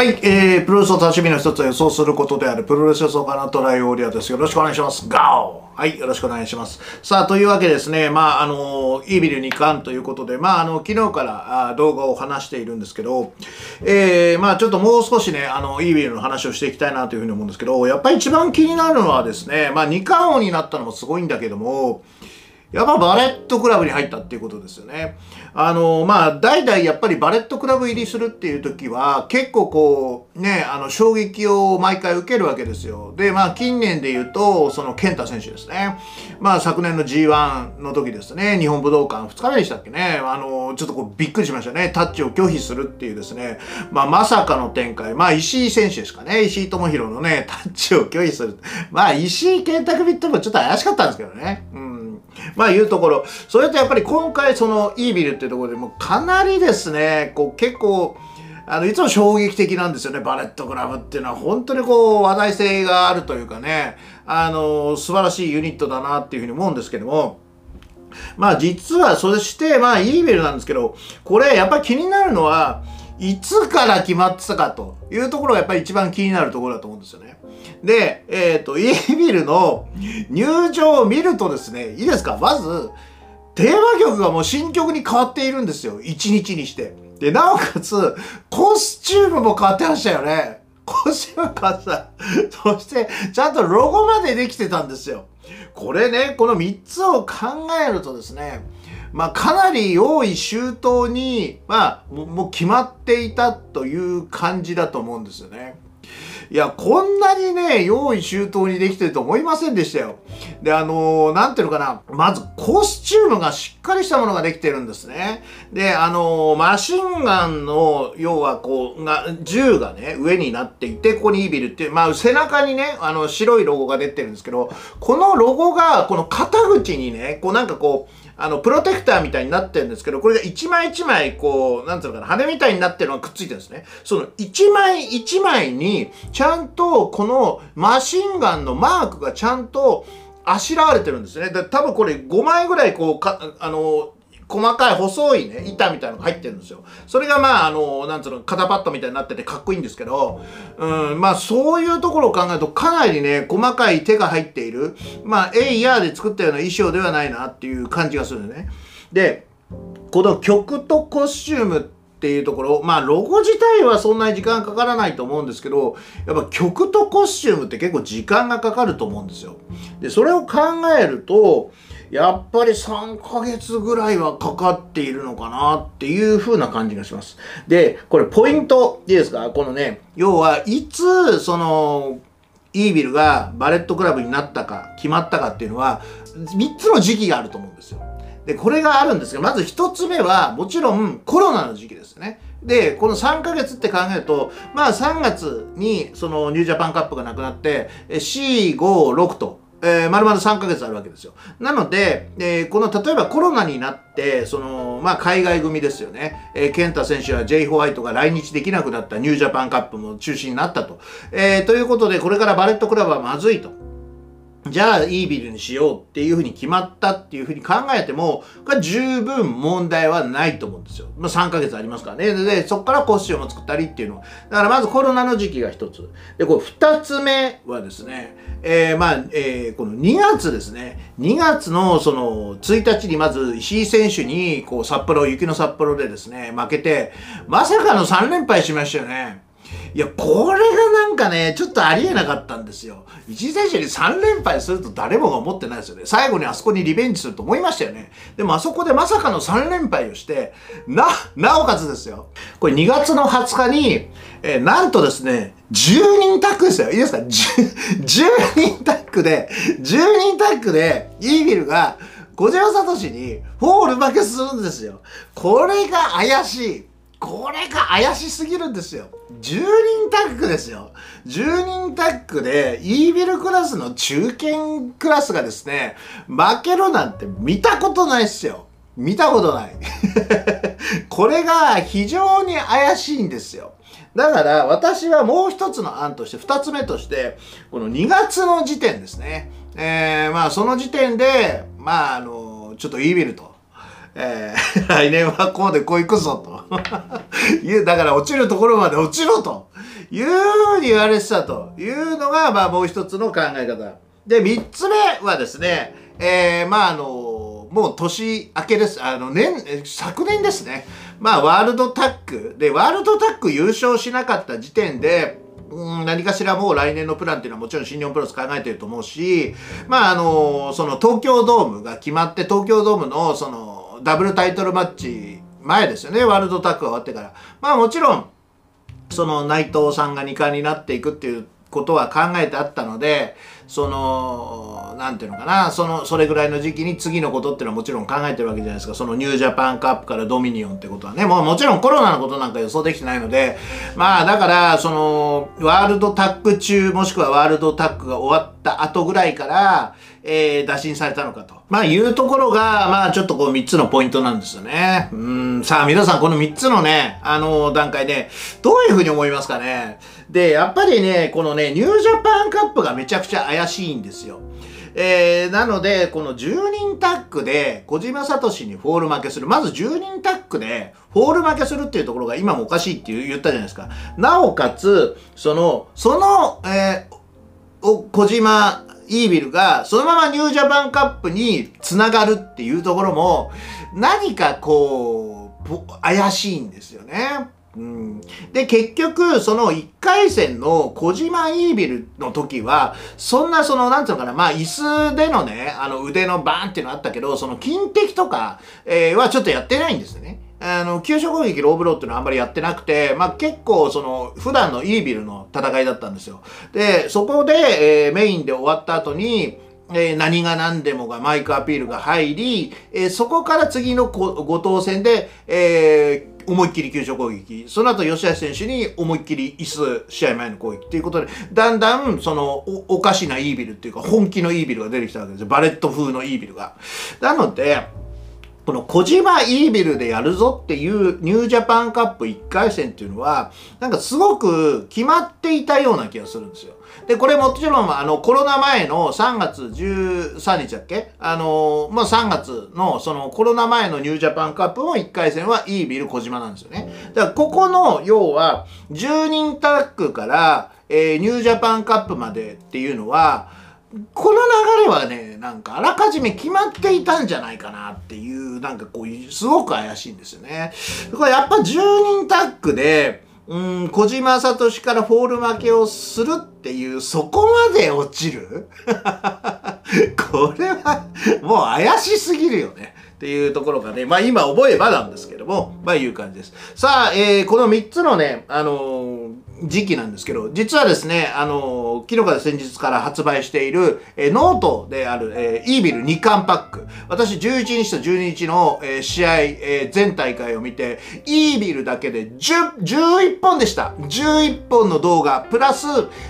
はい、えー、プロレスの楽しみの一つは予想することであるプロレス予想家のトライオーリアです。よろしくお願いします。ガオはい、よろしくお願いします。さあ、というわけですね、まあ、あの、イービル2巻ということで、まあ、あの、昨日からあ動画を話しているんですけど、えー、まあ、ちょっともう少しね、あの、イービルの話をしていきたいなというふうに思うんですけど、やっぱり一番気になるのはですね、まあ、2巻王になったのもすごいんだけども、やっぱバレットクラブに入ったっていうことですよね。あの、まあ、代々やっぱりバレットクラブ入りするっていう時は、結構こう、ね、あの、衝撃を毎回受けるわけですよ。で、まあ、近年で言うと、その、健太選手ですね。まあ、昨年の G1 の時ですね、日本武道館2日目でしたっけね。あの、ちょっとこう、びっくりしましたね。タッチを拒否するっていうですね、まあ、まさかの展開。まあ、石井選手ですかね。石井智弘のね、タッチを拒否する。まあ、石井健太組ってもちょっと怪しかったんですけどね。うんまあいうところ。それとやっぱり今回そのイービルっていうところでもかなりですね、こう結構、あの、いつも衝撃的なんですよね、バレットクラブっていうのは。本当にこう、話題性があるというかね、あの、素晴らしいユニットだなっていうふうに思うんですけども、まあ実は、そして、まあイービルなんですけど、これやっぱり気になるのは、いつから決まってたかというところがやっぱり一番気になるところだと思うんですよね。で、えっ、ー、と、イービルの入場を見るとですね、いいですか？まず、テーマ曲がもう新曲に変わっているんですよ。1日にして。で、なおかつ、コスチュームも変わってましたよね。コスチューム変わってた。そして、ちゃんとロゴまでできてたんですよ。これね、この3つを考えるとですね、まあ、かなり用意周到に、まあ、もう決まっていたという感じだと思うんですよね。いや、こんなにね、用意周到にできてると思いませんでしたよ。で、あのー、なんていうのかな。まず、コスチュームがしっかりしたものができてるんですね。で、あのー、マシンガンの、要はこう、が、銃がね、上になっていて、ここにイービルっていう、まあ、背中にね、あの、白いロゴが出てるんですけど、このロゴが、この肩口にね、こうなんかこう、あの、プロテクターみたいになってるんですけど、これが一枚一枚、こう、なんつうのかな、羽みたいになってるのがくっついてるんですね。その一枚一枚に、ちゃんとこのマシンガンのマークがちゃんとあしらわれてるんですね。で、多分これ5枚ぐらいこう、か、あの、細かい細いね、板みたいなのが入ってるんですよ。それがまあ、あの、なんつうの、肩パッドみたいになっててかっこいいんですけど、うん、まあそういうところを考えるとかなりね、細かい手が入っている、まあ、エイヤーで作ったような衣装ではないなっていう感じがするんでね。で、この曲とコスチュームってていうところ、まあロゴ自体はそんなに時間かからないと思うんですけど、やっぱ曲とコスチュームって結構時間がかかると思うんですよ。で、それを考えると、やっぱり3ヶ月ぐらいはかかっているのかなっていう風な感じがします。で、これポイントいいですか？このね、要はいつ、その、イービルがバレットクラブになったか、決まったかっていうのは、3つの時期があると思うんですよ。で、これがあるんですが、まず1つ目は、もちろんコロナの時期ですね。で、この3ヶ月って考えると、まあ3月にそのニュージャパンカップがなくなって、4、5、6と、えー、丸々3ヶ月あるわけですよ。なので、えー、この、例えばコロナになって、その、まあ、海外組ですよね。えー、ケンタ選手やジェイ・ホワイトが来日できなくなったニュージャパンカップも中止になったと。えー、ということで、これからバレットクラブはまずいと。じゃあ、イービルにしようっていうふうに決まったっていうふうに考えても、これ十分問題はないと思うんですよ。まあ、3ヶ月ありますからね。で、そこからコスチュームを作ったりっていうのは。だからまずコロナの時期が一つ。で、これ二つ目はですね、えー、まあ、えー、この2月ですね。2月のその1日にまず石井選手に、こう札幌、雪の札幌でですね、負けて、まさかの3連敗しましたよね。いや、これがなんかね、ちょっとありえなかったんですよ。一時選手に3連敗すると誰もが思ってないですよね。最後にあそこにリベンジすると思いましたよね。でもあそこでまさかの3連敗をして、な、なおかつですよ。これ2月の20日に、えー、なんとですね、10人タッグですよ。いいですか？10, ?10 人タッグで、10人タッグで、イービルが、小島聡にフォール負けするんですよ。これが怪しい。これが怪しすぎるんですよ。10人タッグですよ。10人タッグで、イービルクラスの中堅クラスがですね、負けるなんて見たことないっすよ。見たことない。これが非常に怪しいんですよ。だから私はもう一つの案として、二つ目として、この2月の時点ですね。えー、まあその時点で、まああの、ちょっとイービルと。えー、来年はこうでこういくぞと。だから落ちるところまで落ちろというふうに言われてたというのが、まあもう一つの考え方。で、三つ目はですね、えー、まああの、もう年明けです。あの、年、昨年ですね。まあワールドタックで、ワールドタック優勝しなかった時点で、うん何かしらもう来年のプランっていうのはもちろん新日本プロレス考えてると思うし、まああの、その東京ドームが決まって、東京ドームのそのダブルタイトルマッチ前ですよね、ワールドタックが終わってから。まあもちろん、その内藤さんが2冠になっていくっていうことは考えてあったので、その、なんていうのかな、その、それぐらいの時期に次のことっていうのはもちろん考えてるわけじゃないですか。そのニュージャパンカップからドミニオンってことはね。もうもちろんコロナのことなんか予想できてないので、まあだから、その、ワールドタッグ中、もしくはワールドタッグが終わった後ぐらいから、えー、打診されたのかと。まあいうところが、まあちょっとこう3つのポイントなんですよね。うん、さあ皆さんこの3つのね、あの段階で、どういうふうに思いますかね。で、やっぱりね、このね、ニュージャパンカップがめちゃくちゃ怪しいんですよ。えー、なので、この10人タッグで小島聡にフォール負けする。まず10人タッグでフォール負けするっていうところが今もおかしいって言ったじゃないですか。なおかつ、その、その、えー、小島イービルがそのままニュージャパンカップにつながるっていうところも何かこう怪しいんですよね。うん、で、結局、その1回戦の小島イービルの時は、そんなその、なんていうのかな、まあ、椅子でのね、あの腕のバーンっていうのあったけど、その金敵とか、えー、はちょっとやってないんですよね。あの、急所攻撃ローブローっていうのはあんまりやってなくて、まあ、結構その、普段のイービルの戦いだったんですよ。で、そこで、えー、メインで終わった後に、えー、何が何でもがマイクアピールが入り、えー、そこから次の後藤戦で、えー、思いっきり急所攻撃。その後、吉橋選手に思いっきり椅子、試合前の攻撃っていうことで、だんだん、そのお、おかしなイービルっていうか、本気のイービルが出てきたわけですよ。バレット風のイービルが。なので、この小島イービルでやるぞっていうニュージャパンカップ1回戦っていうのは、なんかすごく決まっていたような気がするんですよ。で、これもちろん、あの、コロナ前の3月13日だっけ？あの、まあ、3月の、その、コロナ前のニュージャパンカップも1回戦はイービル小島なんですよね。だから、ここの、要は、10人タックから、えー、ニュージャパンカップまでっていうのは、この流れはね、なんかあらかじめ決まっていたんじゃないかなっていう、なんかこう、すごく怪しいんですよね。これやっぱ10人タッグで、うん、小島聡からフォール負けをするっていう、そこまで落ちる？これは、もう怪しすぎるよね。っていうところがね、まあ今思えばなんですけども、まあいう感じです。さあ、えー、この3つのね、あのー時期なんですけど、実はですね、あの、昨日から先日から発売している、えー、ノートである、えー、 EVIL2冠パック。私11日と12日の、えー、試合、えー、全大会を見て、イービルだけで10、11本でした。11本の動画、プラス、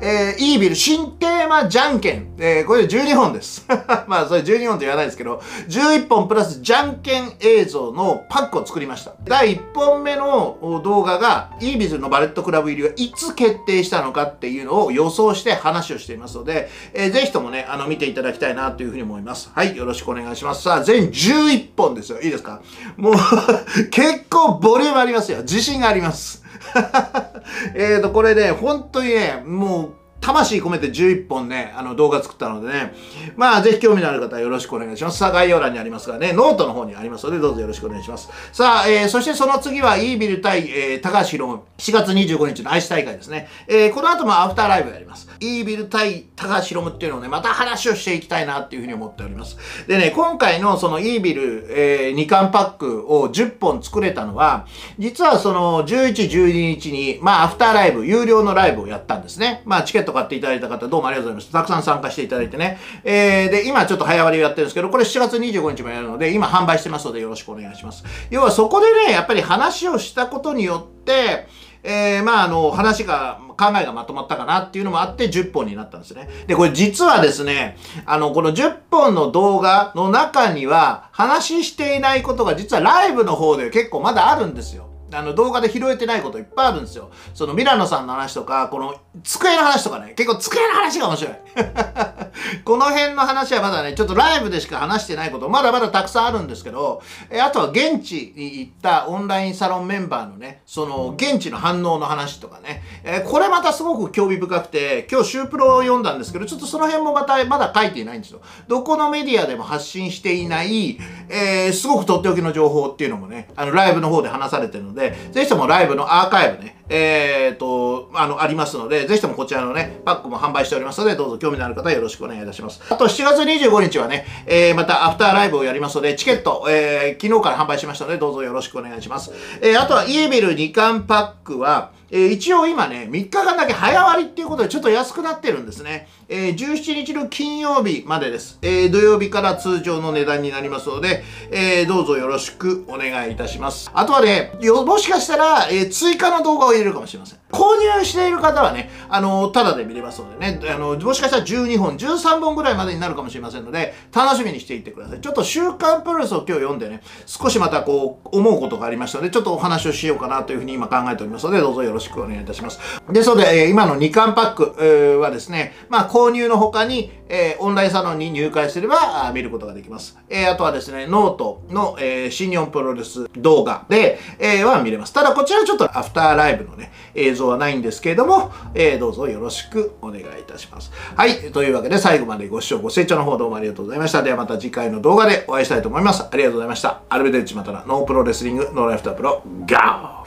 えー、イービル新テーマじゃんけん。えー、これで12本です。まあ、それ12本と言わないですけど、11本プラスじゃんけん映像のパックを作りました。第1本目の動画が、イービルのバレットクラブ入りはいつ決定したのかっていうのを予想して話をしていますので、えー、ぜひともね、あの、見ていただきたいなというふうに思います。はい、よろしくお願いします。さあ、全11本ですよ。いいですか？もう 結構ボリュームありますよ。自信があります。えっと、これね、本当にね、もう、魂込めて11本ね、あの動画作ったのでね、まあぜひ興味のある方はよろしくお願いします。さあ概要欄にありますがね、ノートの方にありますのでどうぞよろしくお願いします。さあ、えー、そしてその次は EVIL対、えー、高橋ヒロム4月25日のアイス大会ですね。えー、この後もアフターライブやります。 EVIL対高橋ヒロムっていうのをね、また話をしていきたいなっていうふうに思っております。でね、今回のそのイービル、えー、2巻パックを10本作れたのは、実はその11、12日に、まあアフターライブ、有料のライブをやったんですね。まあチケットト買っていただいた方、どうもありがとうございます。たくさん参加していただいてね。えー、で、今ちょっと早割りをやってるんですけど、これ7月25日もやるので、今販売してますのでよろしくお願いします。要はそこでね、やっぱり話をしたことによって、えー、まあ、あの、話が、考えがまとまったかなっていうのもあって10本になったんですね。で、これ実はですね、あの、この10本の動画の中には話していないことが実はライブの方で結構まだあるんですよ。あの動画で拾えてないこといっぱいあるんですよ。そのミラノさんの話とか、この机の話とかね、結構机の話が面白い。この辺の話はまだね、ちょっとライブでしか話してないこと、まだまだたくさんあるんですけど、えあとは現地に行ったオンラインサロンメンバーのね、その現地の反応の話とかね、えこれまたすごく興味深くて、今日シュープロを読んだんですけど、ちょっとその辺もまた、まだ書いていないんですよ。どこのメディアでも発信していない、えー、すごくとっておきの情報っていうのもね、あの、ライブの方で話されてるので、ぜひともライブのアーカイブね、えー、と、あの、ありますので、ぜひともこちらのね、パックも販売しておりますので、どうぞ興味のある方よろしくお願いいたします。あと、7月25日はね、えー、またアフターライブをやりますので、チケット、えー、昨日から販売しましたので、どうぞよろしくお願いします。えー、あとは、イエビル2巻パックは、え、一応今ね、3日間だけ早割っていうことでちょっと安くなってるんですね。えー、17日の金曜日までです。えー、土曜日から通常の値段になりますので、えー、どうぞよろしくお願いいたします。あとはね、もしかしたら、え、追加の動画を入れるかもしれません。購入している方はね、あの、ただで見れますのでね、あの、もしかしたら12本、13本ぐらいまでになるかもしれませんので、楽しみにしていってください。ちょっと週刊プロレスを今日読んでね、少しまたこう、思うことがありましたので、ちょっとお話をしようかなというふうに今考えておりますので、どうぞよろしくお願いいたします。ですので、え、今の2冠パック、え、はですね、まあ、購入の他に、えー、オンラインサロンに入会すれば見ることができます。えー、あとはですね、ノートの、えー、新日本プロレス動画で、えー、は見れます。ただこちらちょっとアフターライブのね、映像はないんですけれども、えー、どうぞよろしくお願いいたします。はい。というわけで最後までご視聴ご清聴の方どうもありがとうございました。ではまた次回の動画でお会いしたいと思います。ありがとうございました。アルベデッチまたらノープロレスリングノーライフタープロガー